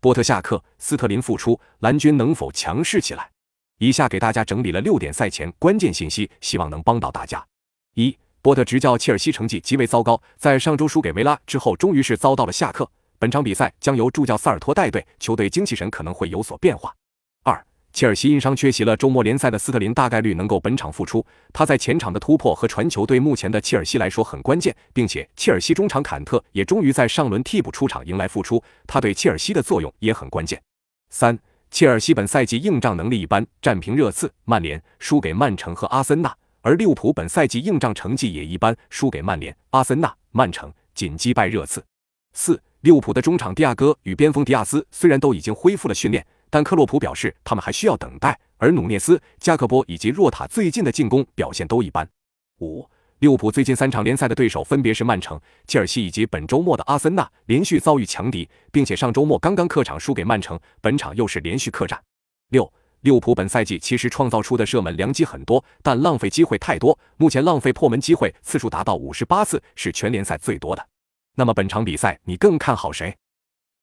波特下课，斯特林复出，蓝军能否强势起来？以下给大家整理了六点赛前关键信息，希望能帮到大家。一、波特执教切尔西成绩极为糟糕，在上周输给维拉之后，终于是遭到了下课。本场比赛将由助教萨尔托带队，球队精气神可能会有所变化。切尔西因伤缺席了周末联赛的斯特林，大概率能够本场复出。他在前场的突破和传球对目前的切尔西来说很关键，并且切尔西中场坎特也终于在上轮替补出场迎来复出，他对切尔西的作用也很关键。三、切尔西本赛季硬仗能力一般，战平热刺、曼联，输给曼城和阿森纳；而利物浦本赛季硬仗成绩也一般，输给曼联、阿森纳、曼城，仅击败热刺。四。利物浦的中场迪亚戈与边锋迪亚斯虽然都已经恢复了训练，但克洛普表示他们还需要等待。而努涅斯、加克波以及若塔最近的进攻表现都一般。五，利物浦最近三场联赛的对手分别是曼城、切尔西以及本周末的阿森纳，连续遭遇强敌，并且上周末刚刚客场输给曼城，本场又是连续客战。六，利物浦本赛季其实创造出的射门良机很多，但浪费机会太多，目前浪费破门机会次数达到五十八次，是全联赛最多的。那么本场比赛你更看好谁？